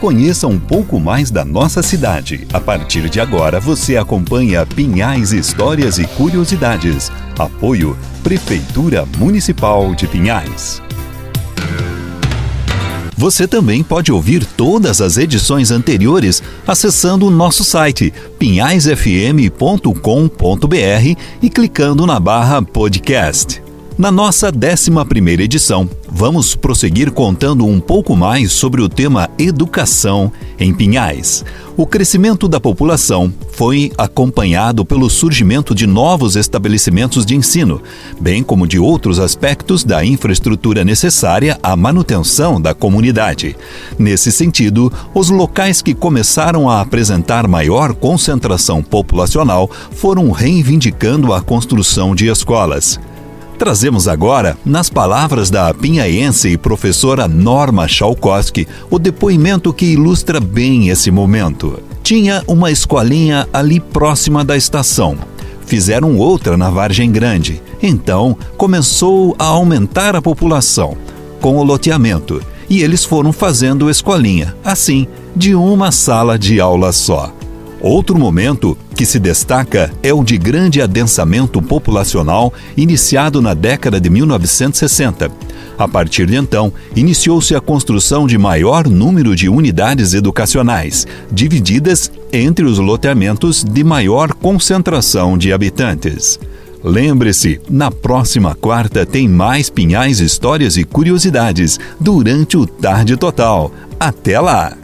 Conheça um pouco mais da nossa cidade. A partir de agora, você acompanha Pinhais Histórias e Curiosidades. Apoio Prefeitura Municipal de Pinhais. Você também pode ouvir todas as edições anteriores acessando o nosso site pinhaisfm.com.br e clicando na barra podcast. Na nossa 11 edição, vamos prosseguir contando um pouco mais sobre o tema educação em Pinhais. O crescimento da população foi acompanhado pelo surgimento de novos estabelecimentos de ensino, bem como de outros aspectos da infraestrutura necessária à manutenção da comunidade. Nesse sentido, os locais que começaram a apresentar maior concentração populacional foram reivindicando a construção de escolas. Trazemos agora, nas palavras da pinhaense e professora Norma Chalkowski, o depoimento que ilustra bem esse momento. Tinha uma escolinha ali próxima da estação. Fizeram outra na Vargem Grande. Então, começou a aumentar a população com o loteamento. E eles foram fazendo escolinha, assim, de uma sala de aula só. Outro momento que se destaca é o de grande adensamento populacional iniciado na década de 1960. A partir de então, iniciou-se a construção de maior número de unidades educacionais, divididas entre os loteamentos de maior concentração de habitantes. Lembre-se, na próxima quarta tem mais pinhais, histórias e curiosidades durante o Tarde Total. Até lá!